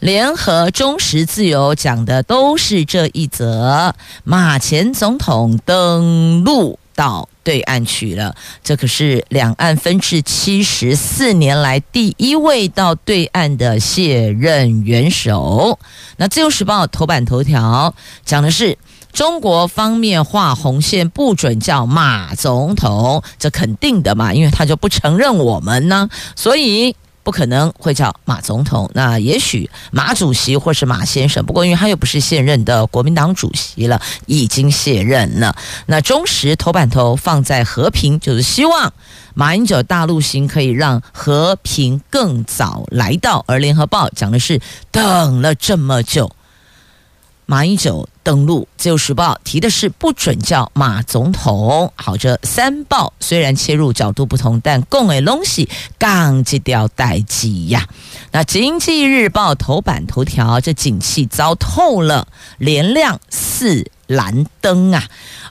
联合中时自由讲的都是这一则，马前总统登陆到对岸去了，这可是两岸分治七十四年来第一位到对岸的卸任元首。那自由时报头版头条讲的是中国方面画红线，不准叫马总统，这肯定的嘛，因为他就不承认我们呢，所以。不可能会叫马总统，那也许马主席或是马先生。不过，因为他又不是现任的国民党主席了，已经卸任了。那中时头版头放在和平，就是希望马英九大陆行可以让和平更早来到。而联合报讲的是等了这么久。马英九登陆，自由时报提的是不准叫马总统。好，这三报虽然切入角度不同，但共诶东西杠几条代志呀。那经济日报头版头条，这景气糟透了，连亮四蓝灯啊。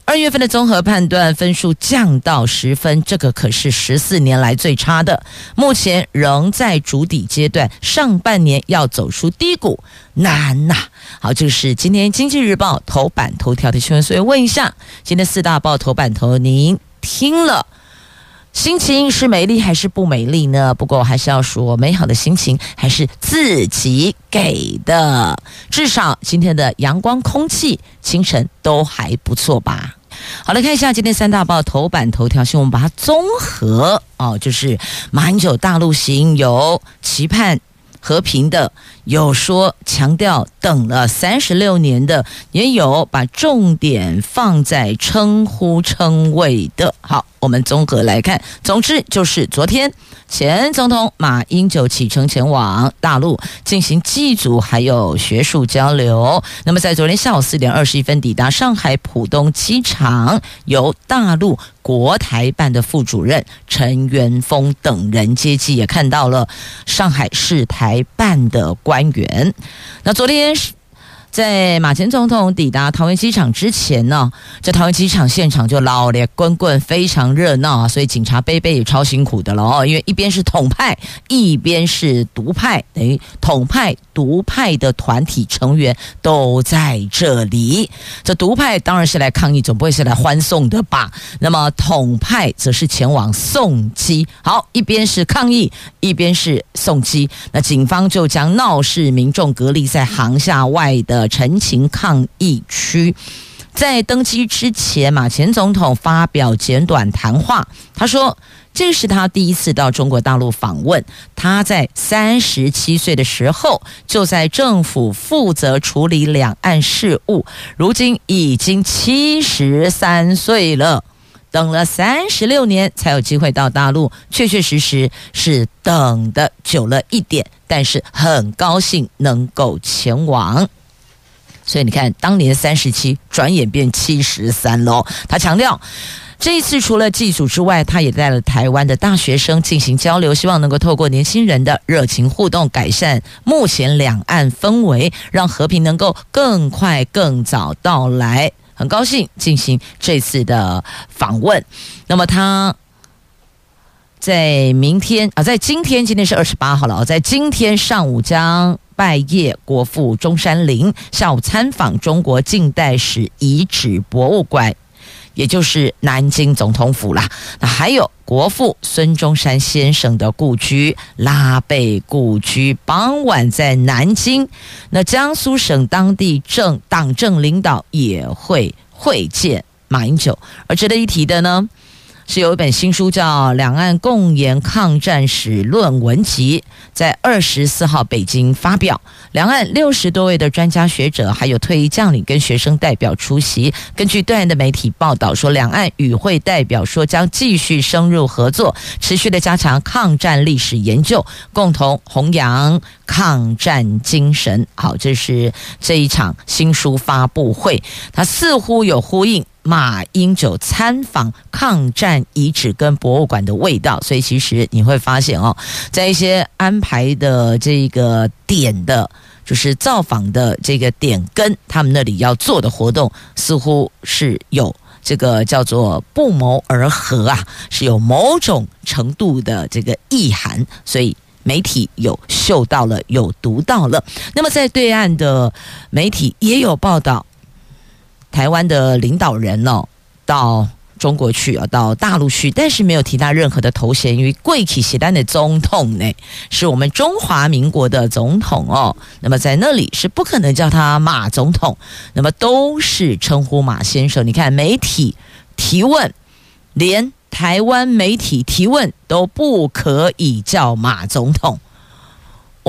二月份的综合判断分数降到十分，这个可是十四年来最差的。目前仍在筑底阶段，上半年要走出低谷难呐、好，就是今天经济日报头版头条的新闻，所以问一下，今天四大报头版头，您听了？心情是美丽还是不美丽呢？不过我还是要说，美好的心情还是自己给的。至少今天的阳光、空气、清晨都还不错吧。好，来看一下今天三大报头版头条新闻，我们把它综合哦，就是马英九大陆行有期盼和平的。有说强调等了三十六年的，也有把重点放在称呼称谓的。好，我们综合来看，总之就是昨天前总统马英九启程前往大陆进行祭祖还有学术交流。那么在昨天下午四点二十一分抵达上海浦东机场，由大陆国台办的副主任陈元峰等人接机，也看到了上海市台办的官。官员，那昨天。在马前总统抵达桃园机场之前呢，在桃园机场现场就老烈滚滚，非常热闹啊，所以警察贝贝也超辛苦的了哦，因为一边是统派，一边是独派，等于统派、独派的团体成员都在这里。这独派当然是来抗议，总不会是来欢送的吧？那么统派则是前往送机。好，一边是抗议，一边是送机。那警方就将闹事民众隔离在航厦外的。陈情抗议区，在登机之前，马前总统发表简短谈话。他说：“这是他第一次到中国大陆访问。他在三十七岁的时候就在政府负责处理两岸事务，如今已经七十三岁了，等了三十六年才有机会到大陆，确确实实是等得久了一点，但是很高兴能够前往。”所以你看，当年三十七，转眼变七十三喽。他强调，这一次除了祭祖之外，他也带了台湾的大学生进行交流，希望能够透过年轻人的热情互动，改善目前两岸氛围，让和平能够更快、更早到来。很高兴进行这次的访问。那么他在明天啊，在今天，今天是二十八号了，在今天上午将。拜谒国父中山陵，下午参访中国近代史遗址博物馆，也就是南京总统府啦。那还有国父孙中山先生的故居拉贝故居。傍晚在南京，那江苏省当地政党政领导也会会见马英九。而值得一提的呢，是有一本新书叫《两岸共研抗战史论文集》，在二十四号北京发表。两岸六十多位的专家学者，还有退役将领跟学生代表出席。根据对岸的媒体报道说，两岸与会代表说将继续深入合作，持续的加强抗战历史研究，共同弘扬抗战精神。好，这是这一场新书发布会，它似乎有呼应。马英九参访抗战遗址跟博物馆的味道，所以其实你会发现哦，在一些安排的这个点的，就是造访的这个点跟他们那里要做的活动，似乎是有这个叫做不谋而合啊，是有某种程度的这个意涵，所以媒体有嗅到了，有读到了。那么在对岸的媒体也有报道。台湾的领导人哦，到中国去啊，到大陆去，但是没有提到任何的头衔，因为贵体携带的总统呢，是我们中华民国的总统哦。那么在那里是不可能叫他马总统，那么都是称呼马先生。你看媒体提问，连台湾媒体提问都不可以叫马总统。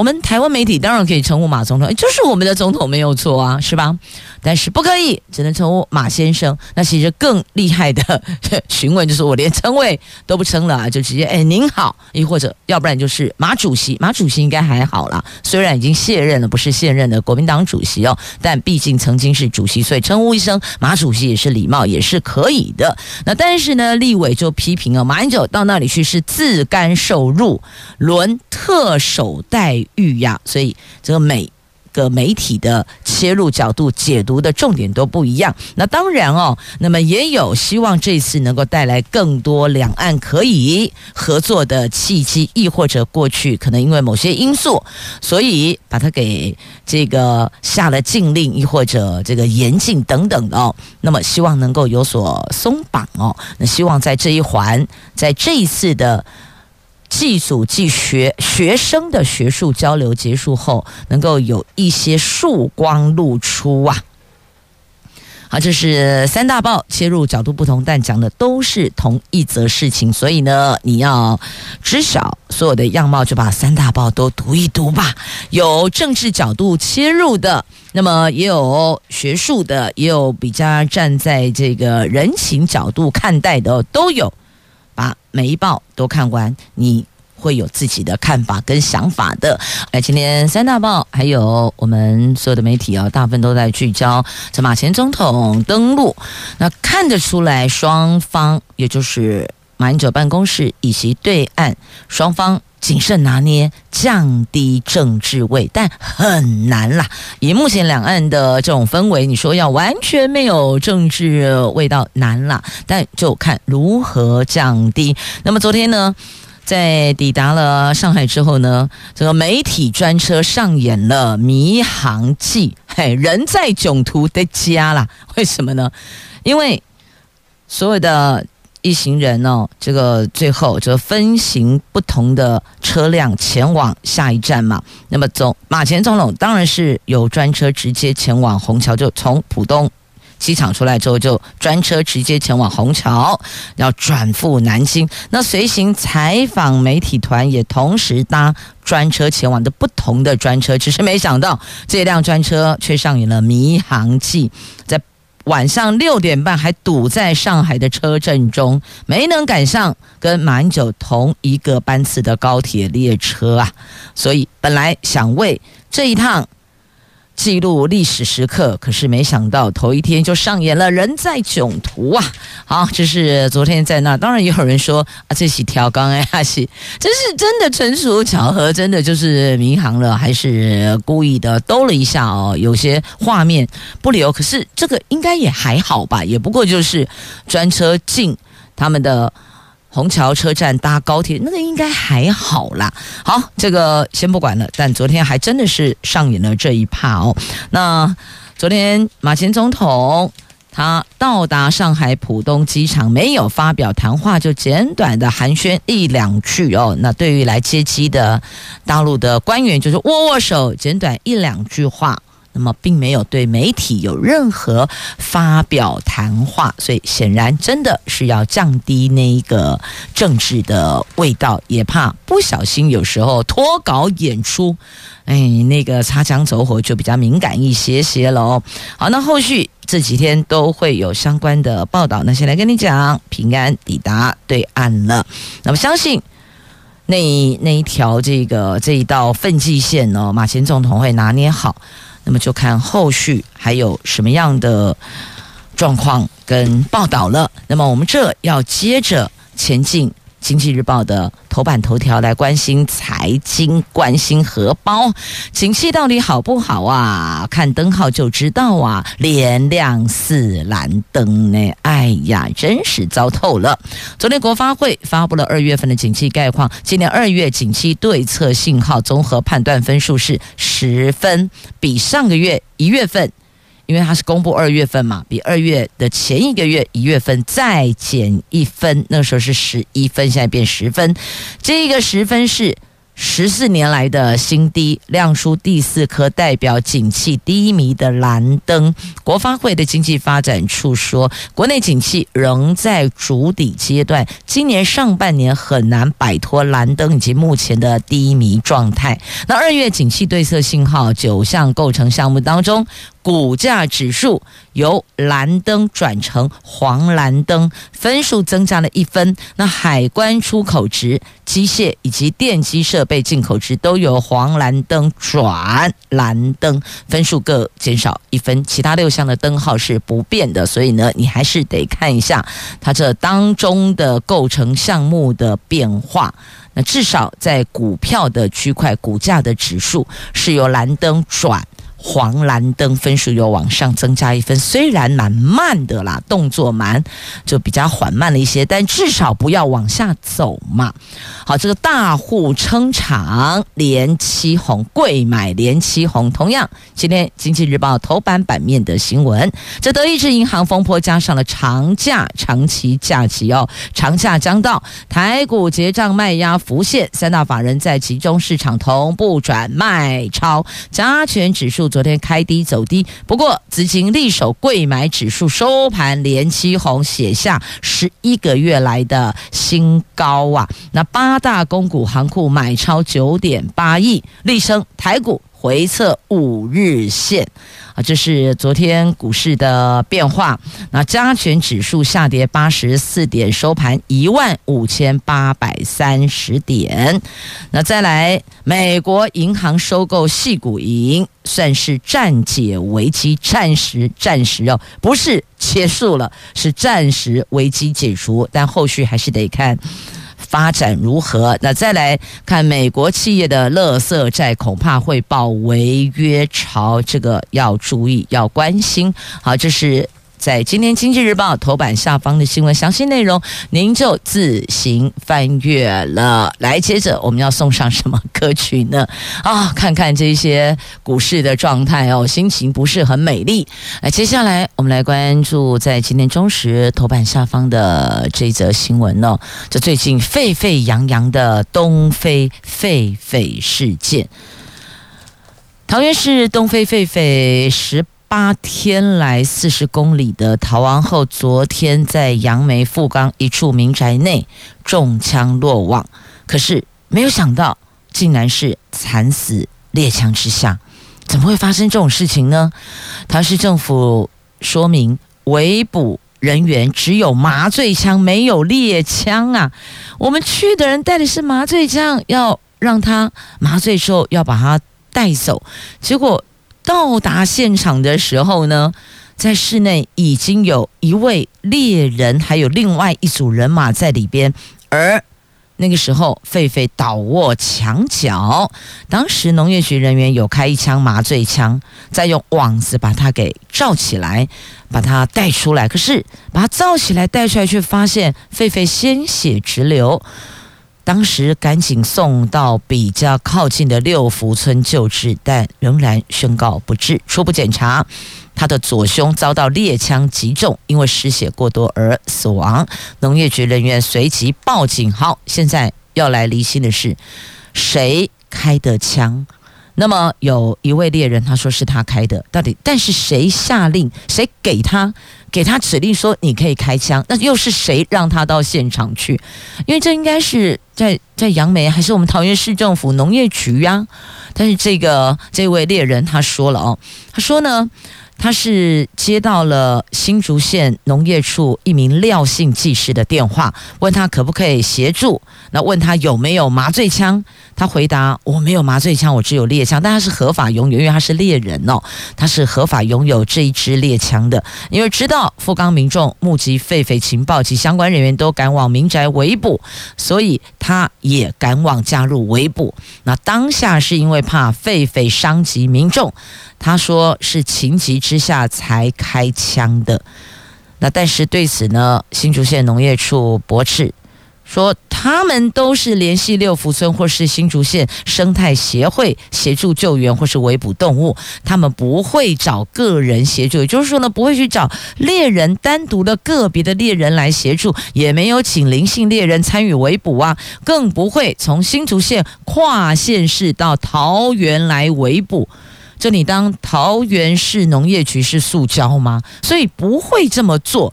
我们台湾媒体当然可以称呼马总统，就是我们的总统没有错啊，是吧？但是不可以，只能称呼马先生。那其实更厉害的 询问就是，我连称谓都不称了，就直接哎您好，亦或者要不然就是马主席。马主席应该还好啦，虽然已经卸任了，不是现任的国民党主席哦，但毕竟曾经是主席，所以称呼一声马主席也是礼貌，也是可以的。那但是呢，立委就批评啊，马英九到那里去是自甘受辱，轮特首待遇呀，所以这个美。个媒体的切入角度、解读的重点都不一样。那当然哦，那么也有希望这次能够带来更多两岸可以合作的契机，亦或者过去可能因为某些因素，所以把它给这个下了禁令，亦或者这个严禁等等的哦。那么希望能够有所松绑哦。那希望在这一环，在这一次的。祭祖祭学学生的学术交流结束后，能够有一些曙光露出啊！好，这是三大报切入角度不同，但讲的都是同一则事情，所以呢，你要知晓所有的样貌，就把三大报都读一读吧。有政治角度切入的，那么也有学术的，也有比较站在这个人情角度看待的，都有。把每一报都看完，你会有自己的看法跟想法的。哎，今天三大报还有我们所有的媒体啊，大部分都在聚焦这马前总统登陆。那看得出来，双方也就是马英九办公室以及对岸双方。谨慎拿捏，降低政治味，但很难啦。以目前两岸的这种氛围，你说要完全没有政治味道难啦。但就看如何降低。那么昨天呢，在抵达了上海之后呢，这个媒体专车上演了迷航记，嘿，人在囧途的家啦。为什么呢？因为所有的。一行人哦，这个最后就分行不同的车辆前往下一站嘛。那么总马前总统当然是有专车直接前往虹桥，就从浦东机场出来之后就专车直接前往虹桥，要转赴南京。那随行采访媒体团也同时搭专车前往的不同的专车，只是没想到这辆专车却上演了迷航记，在。晚上六点半还堵在上海的车阵中，没能赶上跟马英九同一个班次的高铁列车啊！所以本来想为这一趟记录历史时刻，可是没想到头一天就上演了人在囧途啊！好，这是昨天在那，当然也有人说啊，这是调岗哎，还是这是真的纯属巧合，真的就是迷航了，还是故意的兜了一下哦？有些画面不留，可是这个应该也还好吧？也不过就是专车进他们的。虹桥车站搭高铁，那个应该还好啦。好，这个先不管了。但昨天还真的是上演了这一趴哦。那昨天马前总统他到达上海浦东机场，没有发表谈话，就简短的寒暄一两句哦。那对于来接机的大陆的官员，就是握握手，简短一两句话。那么并没有对媒体有任何发表谈话，所以显然真的是要降低那一个政治的味道，也怕不小心有时候脱稿演出，哎，那个擦枪走火就比较敏感一些些了哦。好，那后续这几天都会有相关的报道，那先来跟你讲，平安抵达对岸了，那么相信。那那一条这个这一道分界线呢，马前总统会拿捏好，那么就看后续还有什么样的状况跟报道了。那么我们这要接着前进。经济日报的头版头条来关心财经，关心荷包，景气到底好不好啊？看灯号就知道啊，连亮四蓝灯呢！哎呀，真是糟透了。昨天国发会发布了二月份的景气概况，今年二月景气对策信号综合判断分数是十分，比上个月一月份。因为它是公布二月份嘛，比二月的前一个月一月份再减一分，那时候是十一分，现在变十分，这个十分是。十四年来的新低，亮出第四颗代表景气低迷的蓝灯。国发会的经济发展处说，国内景气仍在筑底阶段，今年上半年很难摆脱蓝灯以及目前的低迷状态。那二月景气对策信号九项构成项目当中，股价指数由蓝灯转成黄蓝灯，分数增加了一分。那海关出口值、机械以及电机设备被进口值都由黄蓝灯转蓝灯，分数各减少一分。其他六项的灯号是不变的，所以呢，你还是得看一下它这当中的构成项目的变化。那至少在股票的区块，股价的指数是由蓝灯转。黄蓝灯分数又往上增加一分，虽然蛮慢的啦，动作蛮，就比较缓慢了一些，但至少不要往下走嘛。好，这个大户撑场连七红，贵买连七红。同样，今天《经济日报》头版版面的新闻，这德意志银行风波加上了长假，长期假期哦，长假将到，台股结账卖压浮现，三大法人在集中市场同步转卖超，加权指数。昨天开低走低，不过资金力守贵买指数收盘连七红，写下十一个月来的新高啊！那八大公股行库买超九点八亿，力撑台股回测五日线。啊这是昨天股市的变化。那加权指数下跌八十四点，收盘一万五千八百三十点。那再来，美国银行收购系股银，算是暂解危机，暂时暂时哦，不是结束了，是暂时危机解除，但后续还是得看。发展如何？那再来看美国企业的垃圾债，恐怕会报违约潮，这个要注意，要关心。好，这是。在今天《经济日报》头版下方的新闻详细内容，您就自行翻阅了。来，接着我们要送上什么歌曲呢？啊，看看这些股市的状态哦，心情不是很美丽。来，接下来我们来关注在今天中时头版下方的这则新闻哦。这最近沸沸扬扬的东非狒狒事件，桃园市东非狒狒十。八天来四十公里的逃亡后，昨天在杨梅富冈一处民宅内中枪落网。可是没有想到，竟然是惨死猎枪之下。怎么会发生这种事情呢？桃市政府说明，围捕人员只有麻醉枪，没有猎枪啊。我们去的人带的是麻醉枪，要让他麻醉之后要把他带走，结果。到达现场的时候呢，在室内已经有一位猎人，还有另外一组人马在里边。而那个时候，狒狒倒卧墙角，当时农业局人员有开一枪麻醉枪，再用网子把它给罩起来，把它带出来。可是把它罩起来带出来，却发现狒狒鲜血直流。当时赶紧送到比较靠近的六福村救治，但仍然宣告不治。初步检查，他的左胸遭到猎枪击中，因为失血过多而死亡。农业局人员随即报警。好，现在要来离心的是谁开的枪？那么有一位猎人，他说是他开的，到底但是谁下令？谁给他给他指令说你可以开枪？那又是谁让他到现场去？因为这应该是在在杨梅还是我们桃园市政府农业局呀、但是这个这位猎人他说了哦，他说呢。他是接到了新竹县农业处一名廖姓技师的电话，问他可不可以协助。那问他有没有麻醉枪，他回答我没有麻醉枪，我只有猎枪。但他是合法拥有，因为他是猎人哦，他是合法拥有这一支猎枪的。因为知道富冈民众目击狒狒情报及相关人员都赶往民宅围捕，所以他也赶往加入围捕。那当下是因为怕狒狒伤及民众。他说是情急之之下才开枪的，那但是对此呢，新竹县农业处驳斥说，他们都是联系六福村或是新竹县生态协会协助救援或是围捕动物，他们不会找个人协助，也就是说呢，不会去找猎人单独的个别的猎人来协助，也没有请灵性猎人参与围捕啊，更不会从新竹县跨县市到桃园来围捕。这你当桃园市农业局是塑胶吗？所以不会这么做。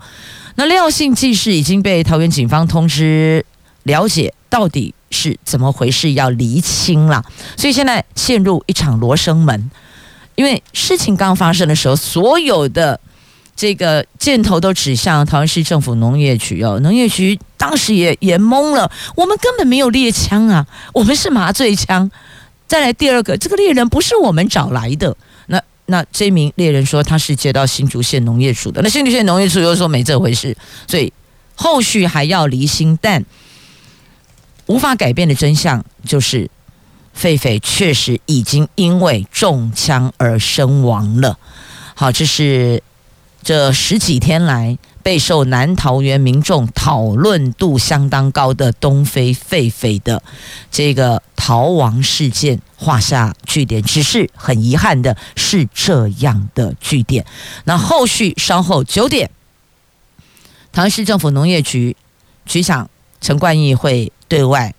那廖姓技师已经被桃园警方通知了解到底是怎么回事，要厘清了。所以现在陷入一场罗生门，因为事情刚发生的时候，所有的这个箭头都指向桃园市政府农业局哦，农业局当时也也懵了，我们根本没有猎枪啊，我们是麻醉枪。再来第二个，这个猎人不是我们找来的。那那这名猎人说他是接到新竹县农业处的，那新竹县农业处又说没这回事，所以后续还要厘清。但无法改变的真相就是，狒狒确实已经因为中枪而身亡了。好，这是这十几天来。备受南桃园民众讨论度相当高的东非狒狒的这个逃亡事件画下句点，只是很遗憾的是这样的句点。那后续稍后九点，桃园市政府农业局局长陈冠毅会对外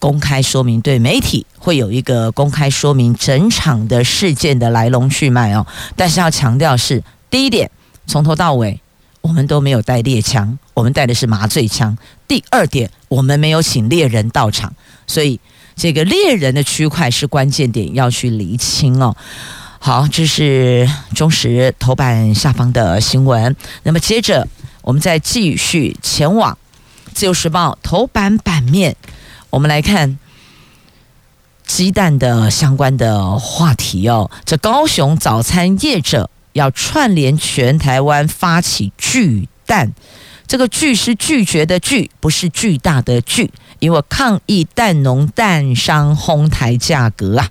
公开说明，对媒体会有一个公开说明整场的事件的来龙去脉哦。但是要强调是第一点，从头到尾。我们都没有带猎枪，我们带的是麻醉枪。第二点，我们没有请猎人到场，所以这个猎人的区块是关键点，要去厘清哦。好，这是中时头版下方的新闻。那么接着，我们再继续前往自由时报头版版面，我们来看鸡蛋的相关的话题哦。这高雄早餐业者。要串联全台湾发起拒蛋，这个拒是拒绝的拒，不是巨大的巨，因为抗议蛋农蛋商哄抬价格啊！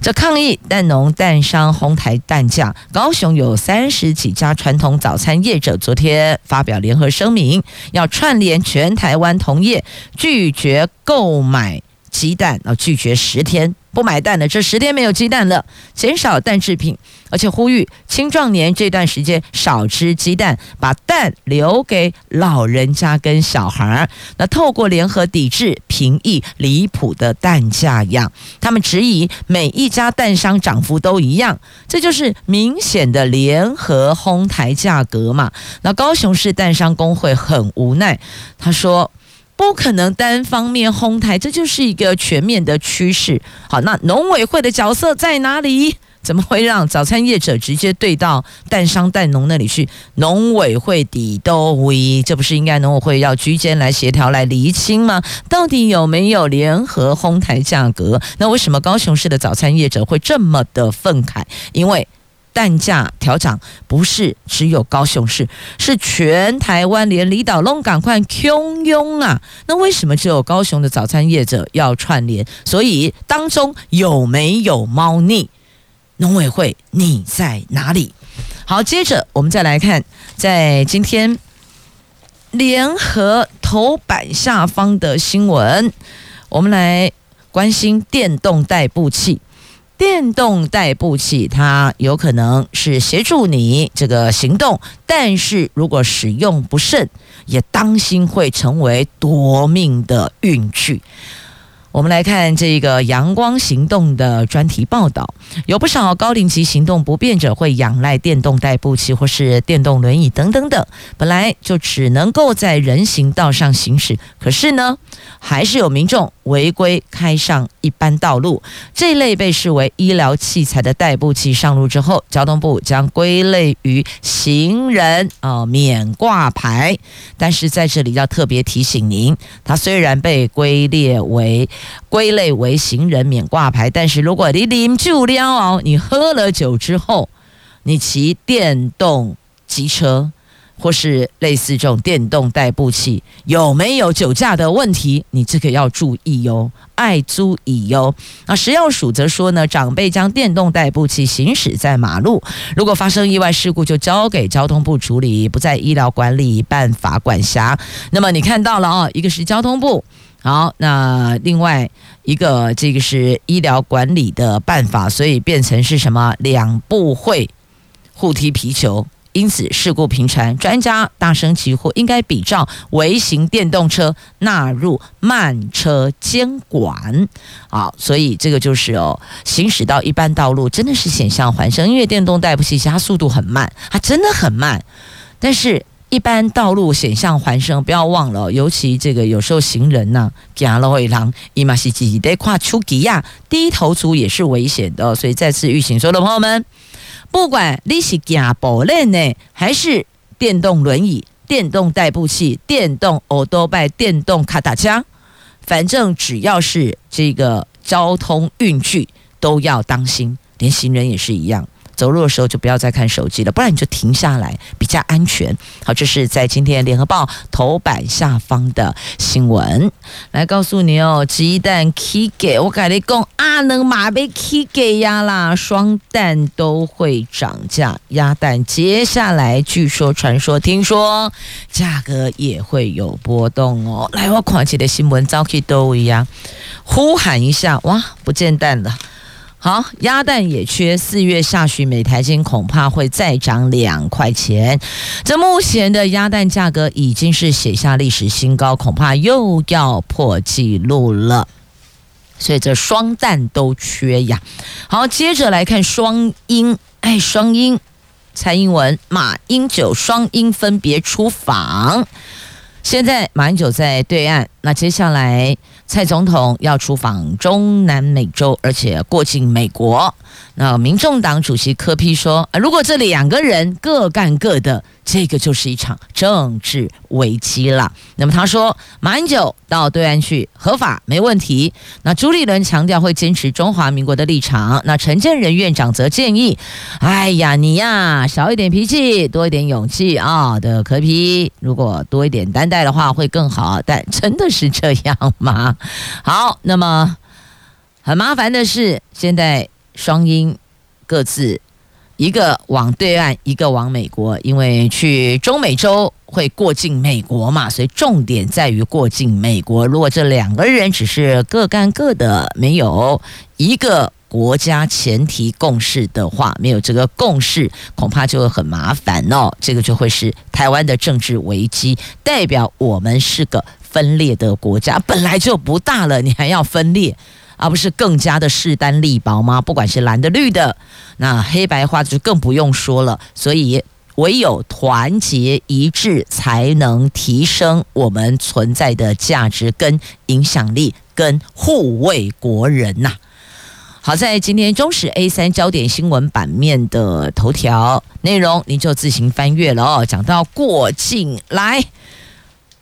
这抗议蛋农蛋商哄抬蛋价，高雄有三十几家传统早餐业者昨天发表联合声明，要串联全台湾同业，拒绝购买鸡蛋，啊，拒绝十天。不买蛋的，这十天没有鸡蛋了，减少蛋制品，而且呼吁青壮年这段时间少吃鸡蛋，把蛋留给老人家跟小孩儿。那透过联合抵制平抑离谱的蛋价样，他们质疑每一家蛋商涨幅都一样，这就是明显的联合哄抬价格嘛。那高雄市蛋商工会很无奈，他说。不可能单方面哄抬，这就是一个全面的趋势。好，那农委会的角色在哪里？怎么会让早餐业者直接对到蛋商蛋农那里去？农委会底都为，这不是应该农委会要居间来协调来厘清吗？到底有没有联合哄抬价格？那为什么高雄市的早餐业者会这么的愤慨？因为。蛋价调涨不是只有高雄市，是全台湾连离岛拢赶快汹涌啊！那为什么只有高雄的早餐业者要串联？所以当中有没有猫腻？农委会你在哪里？好，接着我们再来看，在今天联合头版下方的新闻，我们来关心电动代步器。电动代步器，它有可能是协助你这个行动，但是如果使用不慎，也当心会成为夺命的运具。我们来看这个阳光行动的专题报道，有不少高龄及行动不便者会仰赖电动代步器或是电动轮椅等等等，本来就只能够在人行道上行驶，可是呢，还是有民众违规开上一般道路。这类被视为医疗器材的代步器上路之后，交通部将归类于行人啊、免挂牌。但是在这里要特别提醒您，它虽然被归列为归类为行人免挂牌，但是如果你饮酒了哦，你喝了酒之后，你骑电动机车或是类似这种电动代步器，有没有酒驾的问题？你这个要注意哟，爱注意哟。那食药署则说呢，长辈将电动代步器行驶在马路，如果发生意外事故，就交给交通部处理，不在医疗管理办法管辖。那么你看到了哦，一个是交通部。好，那另外一个这个是医疗管理的办法，所以变成是什么？两部会互踢皮球，因此事故频传。专家大声疾呼，应该比照微型电动车纳入慢车监管。好，所以这个就是哦，行驶到一般道路真的是险象环生，因为电动代步器它速度很慢，它真的很慢，但是。一般道路险象环生，不要忘了，尤其这个有时候行人呐，行路会让伊玛西基得跨出吉亚低头族也是危险的，所以再次预警，所有的朋友们，不管你是假步轮呢，还是电动轮椅、电动代步器、电动欧多拜、电动卡达加，反正只要是这个交通运具，都要当心，连行人也是一样。走路的时候就不要再看手机了，不然你就停下来比较安全。好，这是在今天联合报头版下方的新闻，来告诉你哦。鸡蛋起价，我跟你讲，阿能马被起价呀啦，双蛋都会涨价，鸭蛋接下来据说、传说、听说价格也会有波动哦。来，我看起的新闻早起都一样，呼喊一下，哇，不见蛋了。好，鸭蛋也缺，四月下旬每台斤恐怕会再涨两块钱。这目前的鸭蛋价格已经是写下历史新高，恐怕又要破纪录了。所以这双蛋都缺呀。好，接着来看双英，哎，双英，蔡英文、马英九双英分别出访。现在马英九在对岸，那接下来。蔡总统要出访中南美洲，而且过境美国。那民众党主席柯批说：“如果这两个人各干各的。”这个就是一场政治危机了。那么他说，马英九到对岸去合法没问题。那朱立伦强调会坚持中华民国的立场。那陈建仁院长则建议：哎呀，你呀少一点脾气，多一点勇气啊的可皮如果多一点担待的话会更好。但真的是这样吗？好，那么很麻烦的是，现在双英各自。一个往对岸，一个往美国，因为去中美洲会过境美国嘛，所以重点在于过境美国。如果这两个人只是各干各的，没有一个国家前提共识的话，没有这个共识，恐怕就会很麻烦哦。这个就会是台湾的政治危机，代表我们是个分裂的国家，本来就不大了，你还要分裂。而不是更加的势单力薄吗？不管是蓝的绿的，那黑白花就更不用说了。所以唯有团结一致，才能提升我们存在的价值跟影响力，跟护卫国人呐。好在今天中时 A 三焦点新闻版面的头条内容，您就自行翻阅了哦。讲到过境来。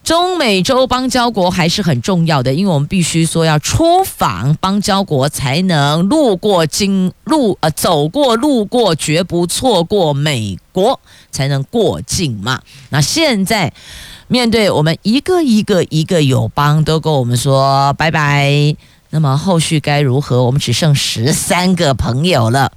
中美洲邦交国还是很重要的，因为我们必须说要出访邦交国，才能路过经路呃走过路过，绝不错过美国，才能过境嘛。那现在面对我们一个一个一个友邦都跟我们说拜拜，那么后续该如何？我们只剩十三个朋友了。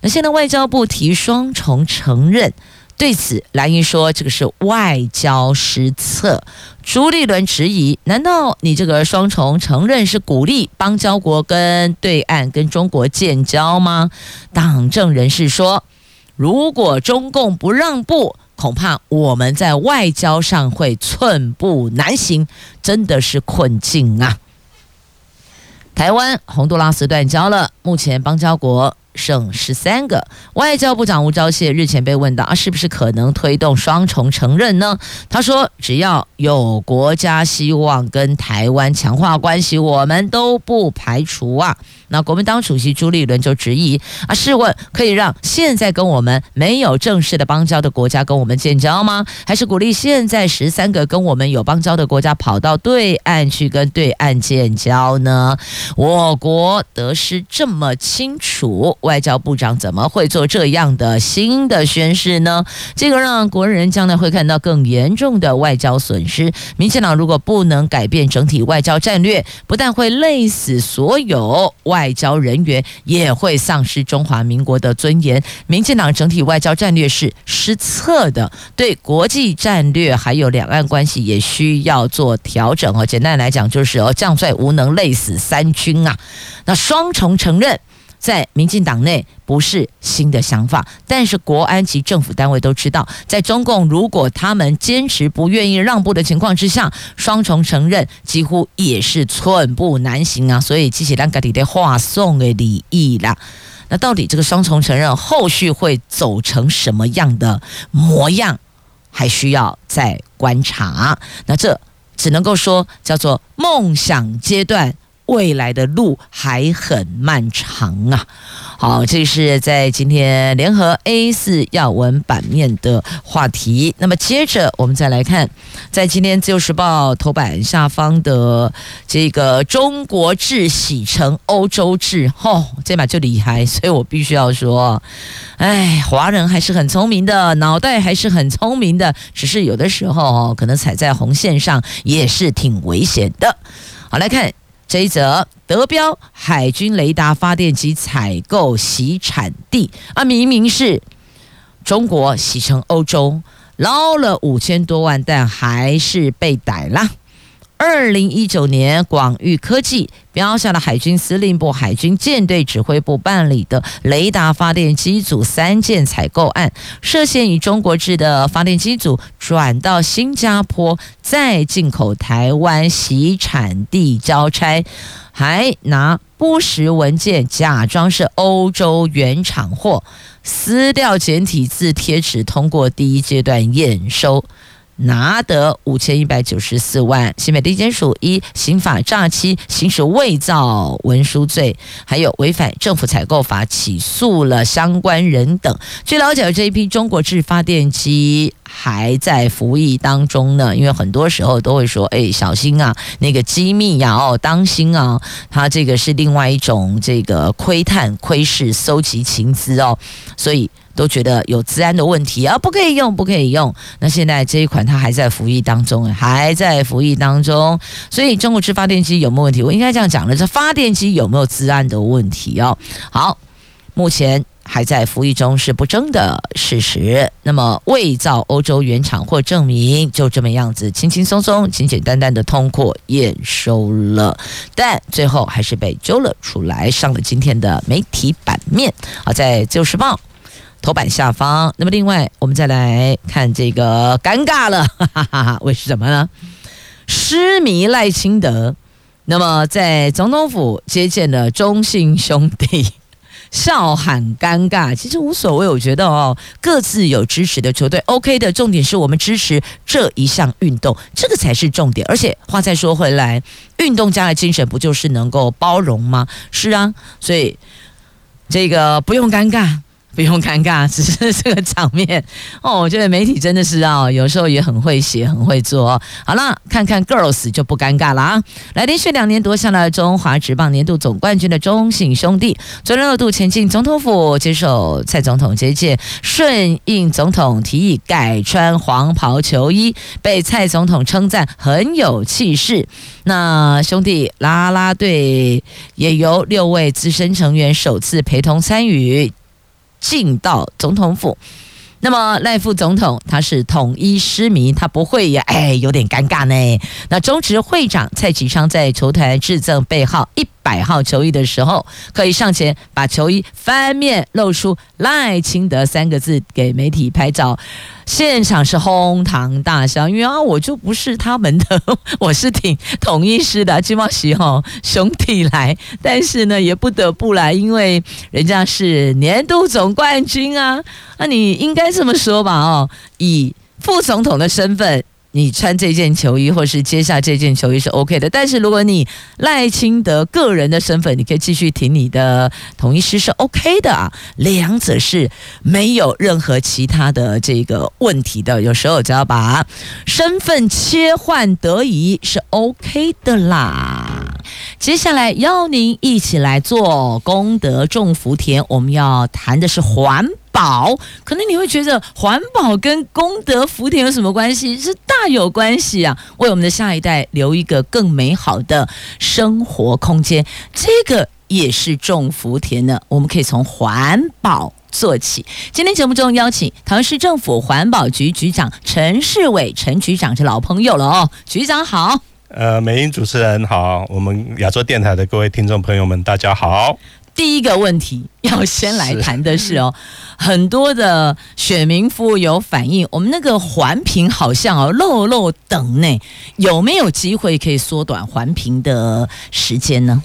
那现在外交部提双重承认。对此，蓝营说这个是外交失策。朱立伦质疑：难道你这个双重承认是鼓励邦交国跟对岸跟中国建交吗？党政人士说，如果中共不让步，恐怕我们在外交上会寸步难行，真的是困境啊。台湾、洪都拉斯断交了，目前邦交国。剩十三个。外交部长吴钊燮日前被问到啊，是不是可能推动双重承认呢？他说，只要有国家希望跟台湾强化关系，我们都不排除啊。那国民党主席朱立伦就质疑啊，试问可以让现在跟我们没有正式的邦交的国家跟我们建交吗？还是鼓励现在十三个跟我们有邦交的国家跑到对岸去跟对岸建交呢？我国得失这么清楚。外交部长怎么会做这样的新的宣誓呢？这个让国人将来会看到更严重的外交损失。民进党如果不能改变整体外交战略，不但会累死所有外交人员，也会丧失中华民国的尊严。民进党整体外交战略是失策的，对国际战略还有两岸关系也需要做调整哦。简单来讲，就是哦，将帅无能，累死三军啊。那双重承认。在民进党内不是新的想法，但是国安及政府单位都知道，在中共如果他们坚持不愿意让步的情况之下，双重承认几乎也是寸步难行啊！所以，记起两个底的话送给李毅啦。那到底这个双重承认后续会走成什么样的模样，还需要再观察。那这只能够说叫做梦想阶段。未来的路还很漫长啊！好，这是在今天联合 A 四要闻版面的话题。那么接着我们再来看，在今天自由时报头版下方的这个中国制洗成欧洲制，哦，这把就厉害，所以我必须要说，哎，华人还是很聪明的，脑袋还是很聪明的，只是有的时候哦，可能踩在红线上也是挺危险的。好，来看。这一则德标海军雷达发电机采购洗产地啊，明明是中国洗成欧洲，捞了五千多万，但还是被逮了。二零一九年，广域科技标下了海军司令部、海军舰队指挥部办理的雷达发电机组三件采购案，涉嫌以中国制的发电机组转到新加坡，再进口台湾洗产地交差，还拿不实文件假装是欧洲原厂货，撕掉简体字贴纸，通过第一阶段验收。拿得五千一百九十四万，新北地检署一刑法诈欺、行使伪造文书罪，还有违反政府采购法，起诉了相关人等。据了解，这一批中国制发电机还在服役当中呢。因为很多时候都会说：“哎，小心啊，那个机密呀，哦，当心啊，它这个是另外一种这个窥探、窥视、搜集情资哦。”所以。都觉得有资安的问题啊，不可以用，不可以用。那现在这一款它还在服役当中，还在服役当中。所以中国制发电机有没有问题？我应该这样讲了，这发电机有没有资安的问题哦？好，目前还在服役中是不争的事实。那么伪造欧洲原厂或证明就这么样子，轻轻松松、简简单单的通过验收了，但最后还是被揪了出来，上了今天的媒体版面。好，在《自由时报》。头版下方，那么另外我们再来看这个尴尬了，哈哈哈，为什么呢？失迷赖清德，那么在总统府接见了中信兄弟，笑喊尴尬，其实无所谓，我觉得哦，各自有支持的球队，OK 的，重点是我们支持这一项运动，这个才是重点。而且话再说回来，运动家的精神不就是能够包容吗？是啊，所以这个不用尴尬。不用尴尬，只是这个场面哦。我觉得媒体真的是啊，有时候也很会写，很会做。好了，看看 Girls 就不尴尬了啊！来，连续两年夺下了中华职棒年度总冠军的中信兄弟，昨天二度前进总统府接受蔡总统接见，顺应总统提议改穿黄袍球衣，被蔡总统称赞很有气势。那兄弟啦啦队也由六位资深成员首次陪同参与。进到总统府，那么赖副总统他是统一失明，他不会也哎有点尴尬呢。那中职会长蔡启昌在球团致赠背号一百号球衣的时候，可以上前把球衣翻面露出赖清德三个字给媒体拍照，现场是哄堂大笑。因为啊，我就不是他们的，我是挺统一狮的金茂喜哈兄弟来，但是呢也不得不来，因为人家是年度总冠军啊。那你应该这么说吧？哦，以副总统的身份，你穿这件球衣或是接下这件球衣是 OK 的。但是如果你赖清德个人的身份，你可以继续挺你的统一师是 OK 的啊。两者是没有任何其他的这个问题的。有时候只要把身份切换得宜是 OK 的啦。接下来邀您一起来做功德种福田，我们要谈的是环保。可能你会觉得环保跟功德福田有什么关系？是大有关系啊！为我们的下一代留一个更美好的生活空间，这个也是种福田呢。我们可以从环保做起。今天节目中邀请桃园市政府环保局局长陈世伟，陈局长是老朋友了哦，局长好。呃，美英主持人好，我们亚洲电台的各位听众朋友们，大家好。第一个问题要先来谈的是哦，是很多的选民夫有反映，我们那个环评好像哦漏漏等呢，有没有机会可以缩短环评的时间呢？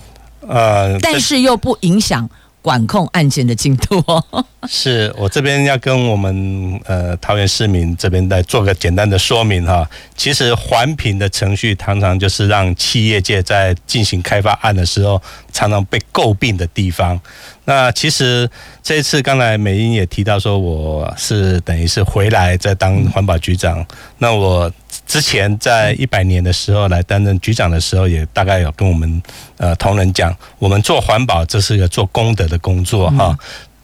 呃，但是又不影响。管控案件的进度哦，是我这边要跟我们呃桃园市民这边来做个简单的说明哈。其实环评的程序常常就是让企业界在进行开发案的时候，常常被诟病的地方。那其实这一次，刚才美英也提到说，我是等于是回来在当环保局长。那我之前在一百年的时候来担任局长的时候，也大概有跟我们呃同仁讲，我们做环保这是一个做功德的工作哈。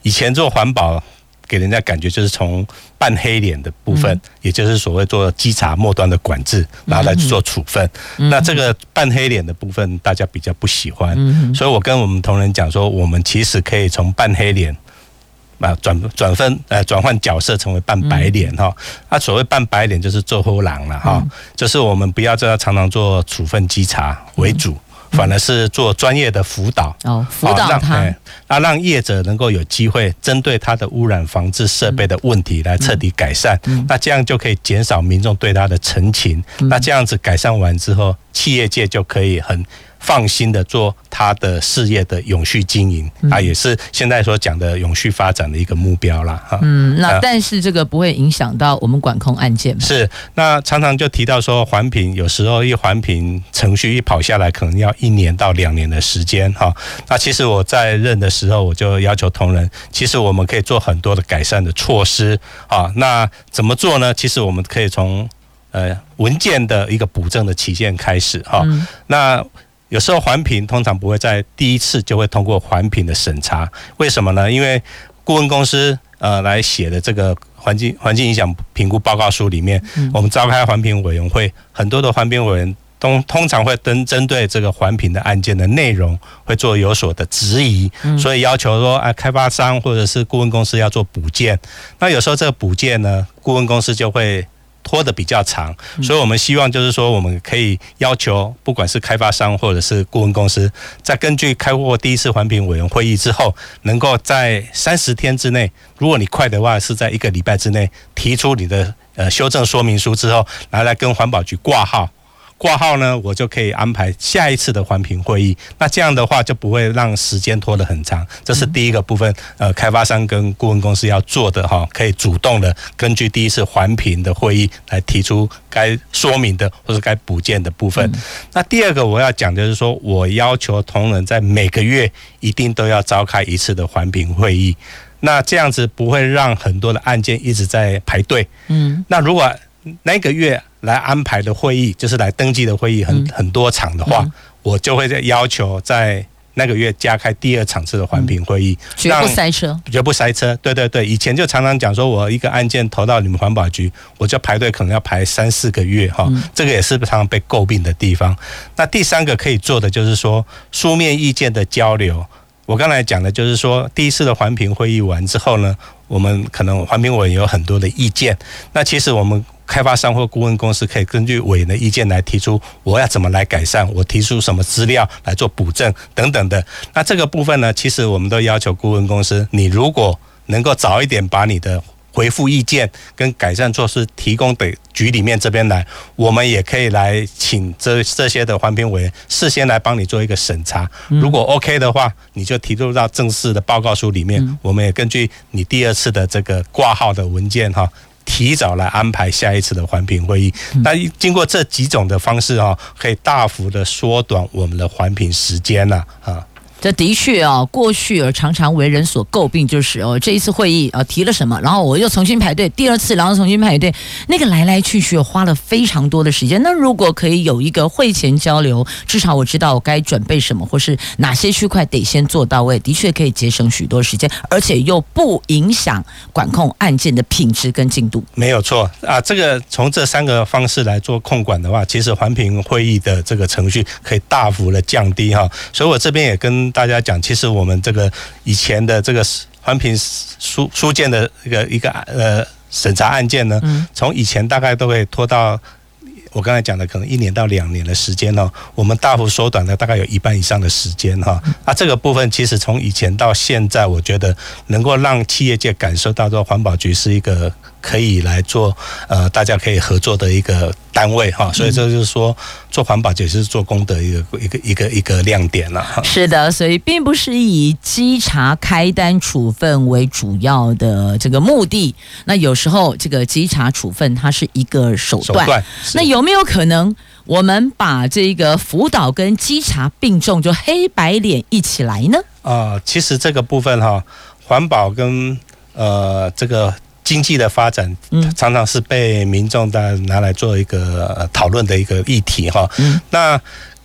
以前做环保。给人家感觉就是从半黑脸的部分，也就是所谓做稽查末端的管制，然后来做处分。那这个半黑脸的部分，大家比较不喜欢，所以我跟我们同仁讲说，我们其实可以从半黑脸啊转转分呃转换角色，成为扮白脸哈。那所谓扮白脸就是做后狼了哈，就是我们不要这样常常做处分稽查为主。反而是做专业的辅导哦，辅导他，那让业者能够有机会针对他的污染防治设备的问题来彻底改善，那这样就可以减少民众对他的陈情，那这样子改善完之后，企业界就可以很。放心的做他的事业的永续经营，啊，也是现在所讲的永续发展的一个目标啦。哈。嗯，那但是这个不会影响到我们管控案件？是，那常常就提到说环评，有时候一环评程序一跑下来，可能要一年到两年的时间哈。那其实我在任的时候，我就要求同仁，其实我们可以做很多的改善的措施啊。那怎么做呢？其实我们可以从呃文件的一个补正的期限开始哈。那有时候环评通常不会在第一次就会通过环评的审查，为什么呢？因为顾问公司呃来写的这个环境环境影响评估报告书里面，我们召开环评委员会，很多的环评委员都通常会针针对这个环评的案件的内容会做有所的质疑，所以要求说啊，开发商或者是顾问公司要做补件。那有时候这个补件呢，顾问公司就会。拖得比较长，所以我们希望就是说，我们可以要求，不管是开发商或者是顾问公司，在根据开过第一次环评委员会议之后，能够在三十天之内，如果你快的话，是在一个礼拜之内提出你的呃修正说明书之后，拿来跟环保局挂号。挂号呢，我就可以安排下一次的环评会议。那这样的话就不会让时间拖得很长。这是第一个部分，呃，开发商跟顾问公司要做的哈，可以主动的根据第一次环评的会议来提出该说明的或者该补件的部分。那第二个我要讲的就是说，我要求同仁在每个月一定都要召开一次的环评会议。那这样子不会让很多的案件一直在排队。嗯，那如果那个月来安排的会议，就是来登记的会议很很多场的话，嗯、我就会在要求在那个月加开第二场次的环评会议，绝不塞车，绝不塞车。对对对，以前就常常讲说，我一个案件投到你们环保局，我就排队可能要排三四个月哈，这个也是常常被诟病的地方。那第三个可以做的就是说，书面意见的交流。我刚才讲的就是说，第一次的环评会议完之后呢，我们可能环评委员有很多的意见。那其实我们开发商或顾问公司可以根据委员的意见来提出，我要怎么来改善，我提出什么资料来做补正等等的。那这个部分呢，其实我们都要求顾问公司，你如果能够早一点把你的回复意见跟改善措施提供给局里面这边来，我们也可以来请这这些的环评委员事先来帮你做一个审查。如果 OK 的话，你就提出到正式的报告书里面，我们也根据你第二次的这个挂号的文件哈，提早来安排下一次的环评会议。那经过这几种的方式啊，可以大幅的缩短我们的环评时间了啊。这的确啊，过去而常常为人所诟病，就是哦，这一次会议啊提了什么，然后我又重新排队，第二次然后重新排队，那个来来去去花了非常多的时间。那如果可以有一个会前交流，至少我知道我该准备什么，或是哪些区块得先做到位，的确可以节省许多时间，而且又不影响管控案件的品质跟进度。没有错啊，这个从这三个方式来做控管的话，其实环评会议的这个程序可以大幅的降低哈。所以我这边也跟大家讲，其实我们这个以前的这个环评书书件的一个一个呃审查案件呢，从以前大概都会拖到我刚才讲的可能一年到两年的时间哦，我们大幅缩短了大概有一半以上的时间哈。啊，这个部分其实从以前到现在，我觉得能够让企业界感受到说环保局是一个。可以来做，呃，大家可以合作的一个单位哈，所以这就是说，做环保也是做功德一个一个一个一个亮点了。是的，所以并不是以稽查开单处分为主要的这个目的。那有时候这个稽查处分它是一个手段。手段。那有没有可能我们把这个辅导跟稽查并重，就黑白脸一起来呢？啊、呃，其实这个部分哈，环保跟呃这个。经济的发展，常常是被民众的拿来做一个讨论的一个议题哈。那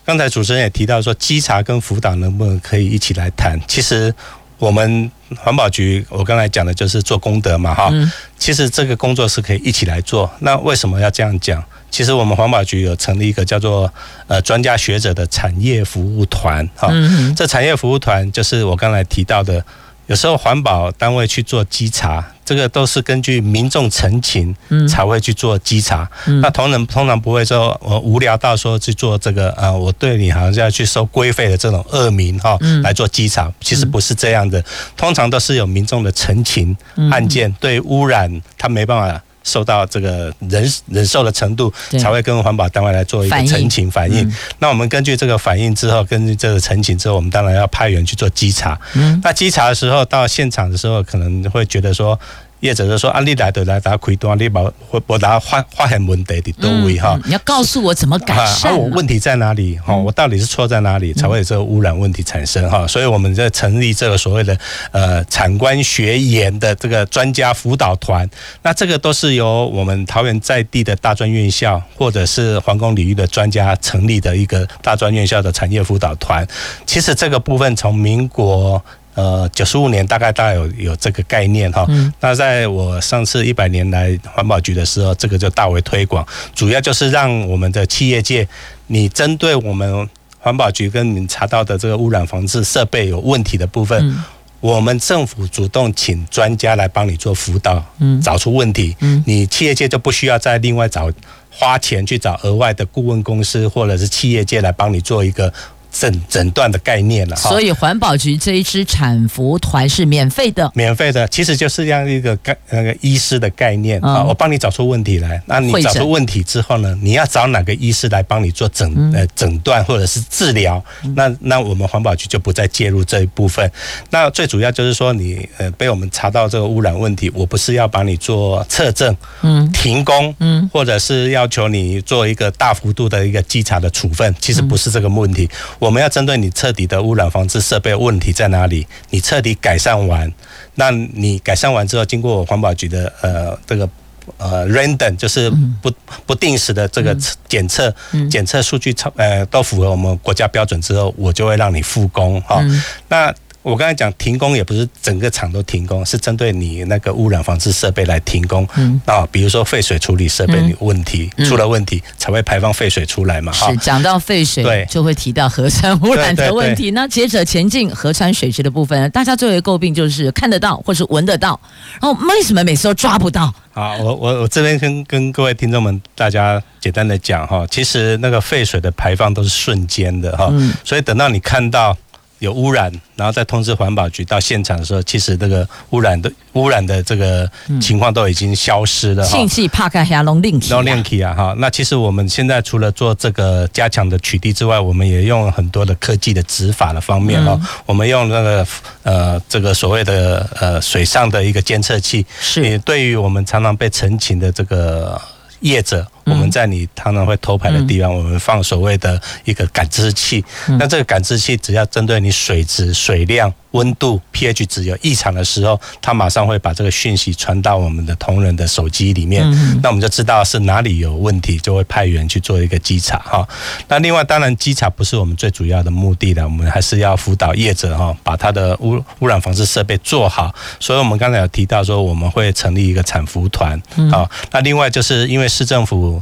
刚才主持人也提到说，稽查跟辅导能不能可以一起来谈？其实我们环保局，我刚才讲的就是做功德嘛哈。其实这个工作是可以一起来做。那为什么要这样讲？其实我们环保局有成立一个叫做呃专家学者的产业服务团哈。这产业服务团就是我刚才提到的。有时候环保单位去做稽查，这个都是根据民众陈情才会去做稽查。那同仁通常不会说，我无聊到说去做这个啊，我对你好像要去收规费的这种恶名哈来做稽查，其实不是这样的。通常都是有民众的陈情案件，对污染他没办法。受到这个忍忍受的程度，才会跟环保单位来做一个澄清反应。那我们根据这个反应之后，根据这个澄清之后，我们当然要派员去做稽查。那稽查的时候，到现场的时候，可能会觉得说。业者就说：“啊，你来的来打开单，你把我我打发发现问题的到位哈。你要告诉我怎么改善，啊啊，我问题在哪里？哈，我到底是错在哪里，才会有这个污染问题产生？哈，所以我们在成立这个所谓的呃产官学研的这个专家辅导团。那这个都是由我们桃园在地的大专院校或者是环工领域的专家成立的一个大专院校的产业辅导团。其实这个部分从民国。”呃，九十五年大概大概有有这个概念哈。那在我上次一百年来环保局的时候，这个就大为推广，主要就是让我们的企业界，你针对我们环保局跟你查到的这个污染防治设备有问题的部分，我们政府主动请专家来帮你做辅导，找出问题，嗯你企业界就不需要再另外找花钱去找额外的顾问公司或者是企业界来帮你做一个。诊诊断的概念了，所以环保局这一支产服团是免费的，免费的，其实就是这样一个概那个医师的概念啊，我帮你找出问题来，那你找出问题之后呢，你要找哪个医师来帮你做诊呃诊断或者是治疗，那那我们环保局就不再介入这一部分。那最主要就是说你呃被我们查到这个污染问题，我不是要帮你做测证，嗯，停工，嗯，或者是要求你做一个大幅度的一个稽查的处分，其实不是这个问题。我们要针对你彻底的污染防治设备问题在哪里？你彻底改善完，那你改善完之后，经过环保局的呃这个呃 random 就是不不定时的这个检测检测数据超呃都符合我们国家标准之后，我就会让你复工哈。那我刚才讲停工也不是整个厂都停工，是针对你那个污染防治设备来停工。嗯，啊，比如说废水处理设备问题、嗯、出了问题，才会排放废水出来嘛。是讲到废水，对，就会提到核酸污染的问题。那接着前进核酸水质的部分，大家最为诟病就是看得到或是闻得到，然后为什么每次都抓不到？好，我我我这边跟跟各位听众们大家简单的讲哈，其实那个废水的排放都是瞬间的哈，嗯、所以等到你看到。有污染，然后再通知环保局到现场的时候，其实这个污染的污染的这个情况都已经消失了。信息怕开下龙令龙令起啊哈！那其实我们现在除了做这个加强的取缔之外，我们也用很多的科技的执法的方面哦。嗯、我们用那个呃这个所谓的呃水上的一个监测器，是也对于我们常常被陈情的这个业者。我们在你常常会偷拍的地方，我们放所谓的一个感知器。那这个感知器只要针对你水质、水量、温度、pH 值有异常的时候，它马上会把这个讯息传到我们的同仁的手机里面。那我们就知道是哪里有问题，就会派员去做一个稽查哈。那另外，当然稽查不是我们最主要的目的的，我们还是要辅导业者哈，把他的污污染防治设备做好。所以我们刚才有提到说，我们会成立一个产服团啊。那另外就是因为市政府。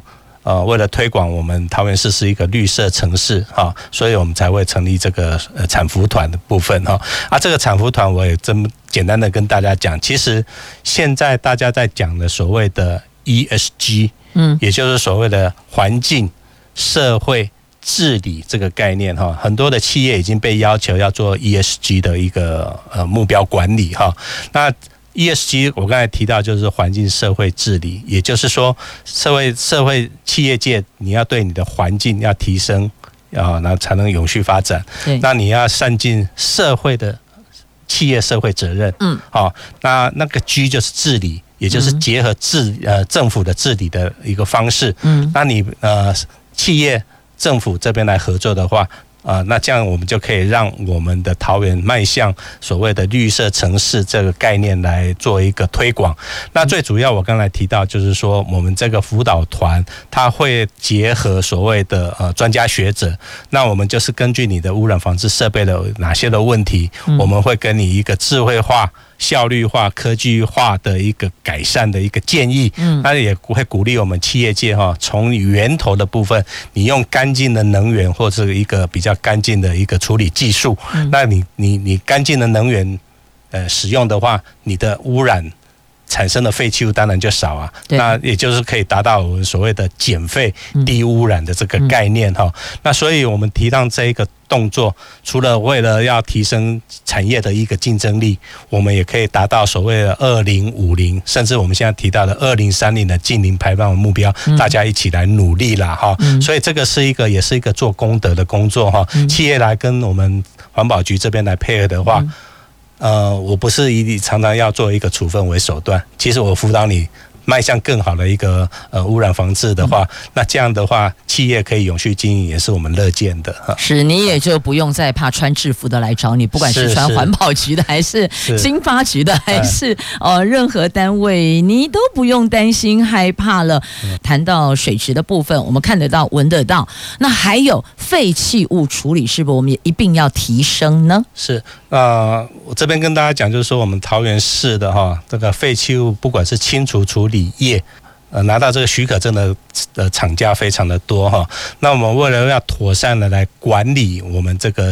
呃，为了推广我们桃园市是一个绿色城市哈，所以我们才会成立这个呃产服团的部分哈。啊，这个产服团我也这么简单的跟大家讲，其实现在大家在讲的所谓的 ESG，嗯，也就是所谓的环境、社会治理这个概念哈，很多的企业已经被要求要做 ESG 的一个呃目标管理哈。那 ESG，我刚才提到就是环境社会治理，也就是说，社会社会企业界你要对你的环境要提升啊，然后才能永续发展。对，那你要善尽社会的企业社会责任。嗯，好，那那个 G 就是治理，也就是结合治呃政府的治理的一个方式。嗯，那你呃企业政府这边来合作的话。啊，那这样我们就可以让我们的桃园迈向所谓的绿色城市这个概念来做一个推广。那最主要，我刚才提到就是说，我们这个辅导团它会结合所谓的呃专家学者，那我们就是根据你的污染防治设备的哪些的问题，我们会给你一个智慧化。效率化、科技化的一个改善的一个建议，嗯，那也会鼓励我们企业界哈，从源头的部分，你用干净的能源或者一个比较干净的一个处理技术，那你你你干净的能源呃使用的话，你的污染。产生的废弃物当然就少啊，那也就是可以达到我们所谓的减废、低污染的这个概念哈。嗯嗯、那所以我们提到这一个动作，除了为了要提升产业的一个竞争力，我们也可以达到所谓的二零五零，甚至我们现在提到的二零三零的近零排放的目标，嗯、大家一起来努力啦哈。嗯、所以这个是一个，也是一个做功德的工作哈。嗯、企业来跟我们环保局这边来配合的话。呃，我不是以你常常要做一个处分为手段，其实我辅导你。迈向更好的一个呃污染防治的话，嗯、那这样的话，企业可以永续经营，也是我们乐见的哈。是，你也就不用再怕穿制服的来找你，不管是穿环保局的，还是经发局的，还是呃任何单位，你都不用担心害怕了。谈到水质的部分，我们看得到、闻得到，那还有废弃物处理，是不是我们也一定要提升呢？是，呃，我这边跟大家讲，就是说我们桃园市的哈，这个废弃物不管是清除处理。业呃拿到这个许可证的的厂家非常的多哈，那我们为了要妥善的来管理我们这个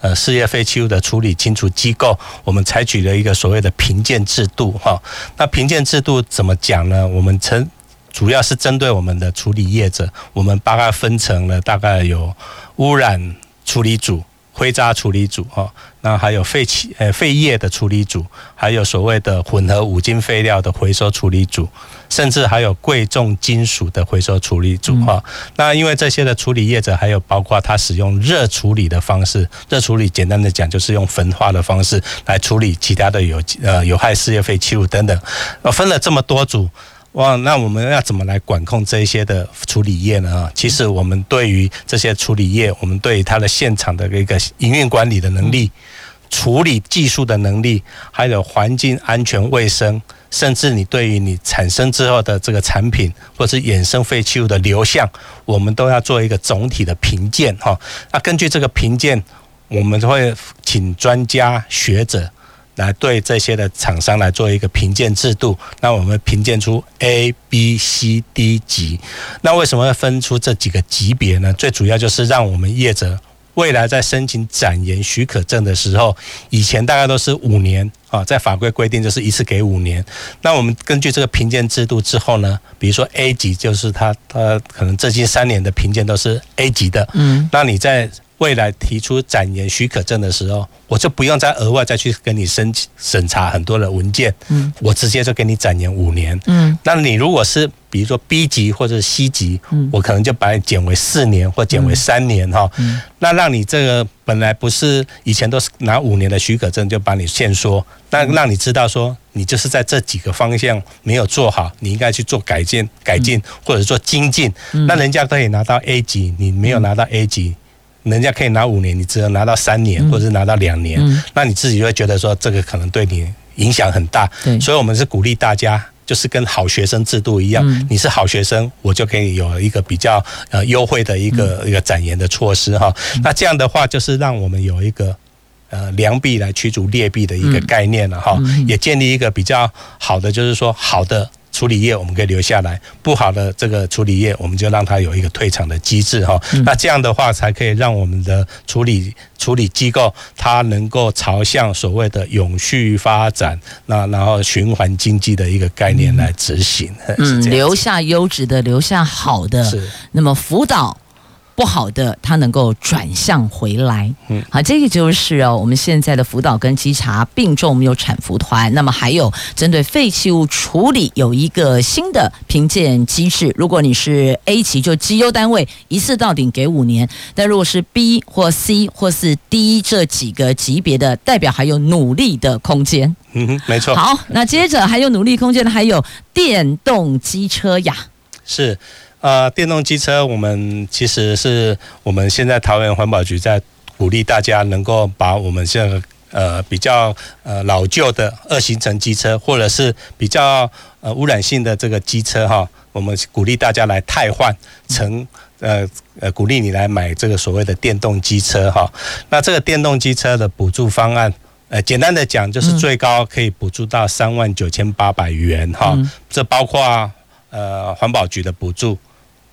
呃事业废弃物的处理清除机构，我们采取了一个所谓的评鉴制度哈。那评鉴制度怎么讲呢？我们称主要是针对我们的处理业者，我们把它分成了大概有污染处理组。灰渣处理组哈，那还有废气呃废液的处理组，还有所谓的混合五金废料的回收处理组，甚至还有贵重金属的回收处理组哈。那因为这些的处理业者，还有包括他使用热处理的方式，热处理简单的讲就是用焚化的方式来处理其他的有呃有害事业废弃物等等，呃分了这么多组。哇，那我们要怎么来管控这一些的处理业呢？啊其实我们对于这些处理业，我们对于它的现场的一个营运管理的能力、处理技术的能力，还有环境安全卫生，甚至你对于你产生之后的这个产品或是衍生废弃物的流向，我们都要做一个总体的评鉴哈。那根据这个评鉴，我们会请专家学者来对这些的厂商来做一个评鉴制度。那我们评鉴出 A、B、C、D 级。那为什么要分出这几个级别呢？最主要就是让我们业者。未来在申请展延许可证的时候，以前大概都是五年啊，在法规规定就是一次给五年。那我们根据这个评鉴制度之后呢，比如说 A 级就是他他可能最近三年的评鉴都是 A 级的，嗯，那你在未来提出展延许可证的时候，我就不用再额外再去跟你申请审查很多的文件，嗯，我直接就给你展延五年，嗯，那你如果是比如说 B 级或者 C 级，嗯，我可能就把你减为四年或减为三年哈，嗯，那让你这个本来不是以前都是拿五年的许可证就把你限缩，那让你知道说你就是在这几个方向没有做好，你应该去做改进改进或者做精进，那人家可以拿到 A 级，你没有拿到 A 级。人家可以拿五年，你只能拿到三年，或者是拿到两年，嗯，那你自己就会觉得说这个可能对你影响很大。对，所以我们是鼓励大家，就是跟好学生制度一样，嗯，你是好学生，我就可以有一个比较呃优惠的一个一个展延的措施哈。那这样的话，就是让我们有一个呃良币来驱逐劣币的一个概念了哈，也建立一个比较好的，就是说好的。处理业我们可以留下来，不好的这个处理业，我们就让它有一个退场的机制哈。那这样的话，才可以让我们的处理处理机构它能够朝向所谓的永续发展，那然后循环经济的一个概念来执行。嗯，留下优质的，留下好的，是那么辅导。不好的，它能够转向回来。嗯，好，这个就是哦，我们现在的辅导跟稽查并重，我们有产服团。那么还有针对废弃物处理有一个新的评鉴机制。如果你是 A 级，就绩优单位，一次到顶给五年；但如果是 B 或 C 或是 D 这几个级别的，代表还有努力的空间。嗯哼，没错。好，那接着还有努力空间的，还有电动机车呀。是。呃，电动机车，我们其实是我们现在桃园环保局在鼓励大家能够把我们现在呃比较呃老旧的二行程机车，或者是比较呃污染性的这个机车哈，我们鼓励大家来汰换成呃呃鼓励你来买这个所谓的电动机车哈。那这个电动机车的补助方案，呃，简单的讲就是最高可以补助到三万九千八百元哈，这包括呃环保局的补助。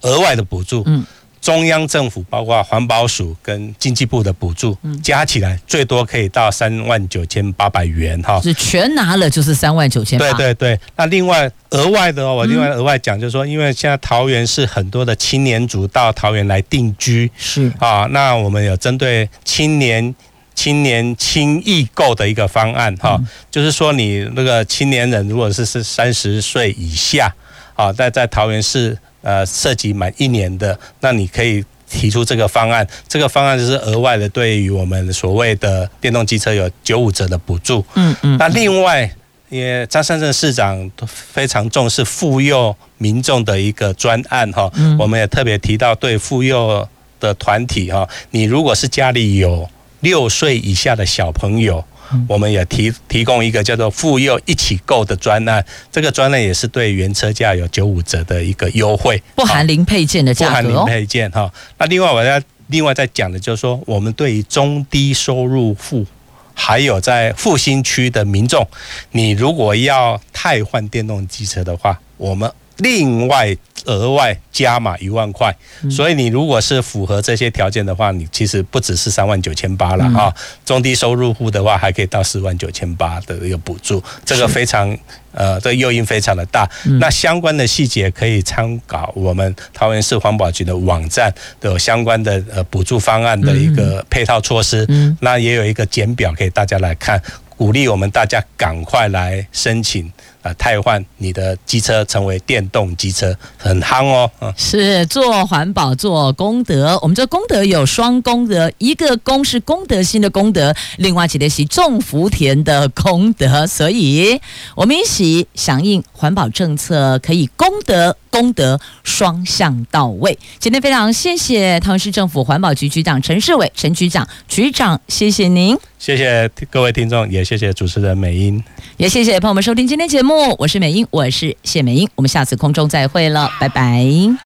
额外的补助，嗯，中央政府包括环保署跟经济部的补助，嗯，加起来最多可以到三万九千八百元哈，是全拿了就是三万九千八。对对对，那另外额外的哦，我另外额外讲就是说，因为现在桃园是很多的青年族到桃园来定居，是。啊，那我们有针对青年青年轻易购的一个方案哈，就是说你那个青年人如果是是三十岁以下啊，在在桃园市。呃，涉及满一年的，那你可以提出这个方案。这个方案就是额外的，对于我们所谓的电动机车有九五折的补助。嗯嗯。那另外，因为张善政市长都非常重视妇幼民众的一个专案哈，我们也特别提到对妇幼的团体哈，你如果是家里有六岁以下的小朋友。我们也提提供一个叫做“妇幼一起购”的专案，这个专案也是对原车价有九五折的一个优惠，不含零配件的价格。不含零配件哈。那另外我要另外再讲的就是说，我们对于中低收入户，还有在复兴区的民众，你如果要汰换电动机车的话，我们另外。额外加码一万块，所以你如果是符合这些条件的话，你其实不只是三万九千八了啊。中低收入户的话，还可以到四万九千八的一个补助，这个非常呃，这个诱因非常的大。那相关的细节可以参考我们桃园市环保局的网站，都有相关的呃补助方案的一个配套措施。那也有一个简表给大家来看，鼓励我们大家赶快来申请。啊，汰换你的机车成为电动机车很夯哦。是做环保做功德，我们这功德有双功德，一个功是功德心的功德，另外几个是种福田的功德，所以我们一起响应环保政策，可以功德功德双向到位。今天非常谢谢桃园市政府环保局局长陈世伟陈局长，局长谢谢您，谢谢各位听众，也谢谢主持人美英。也谢谢朋友们收听今天节目，我是美英，我是谢美英，我们下次空中再会了，拜拜。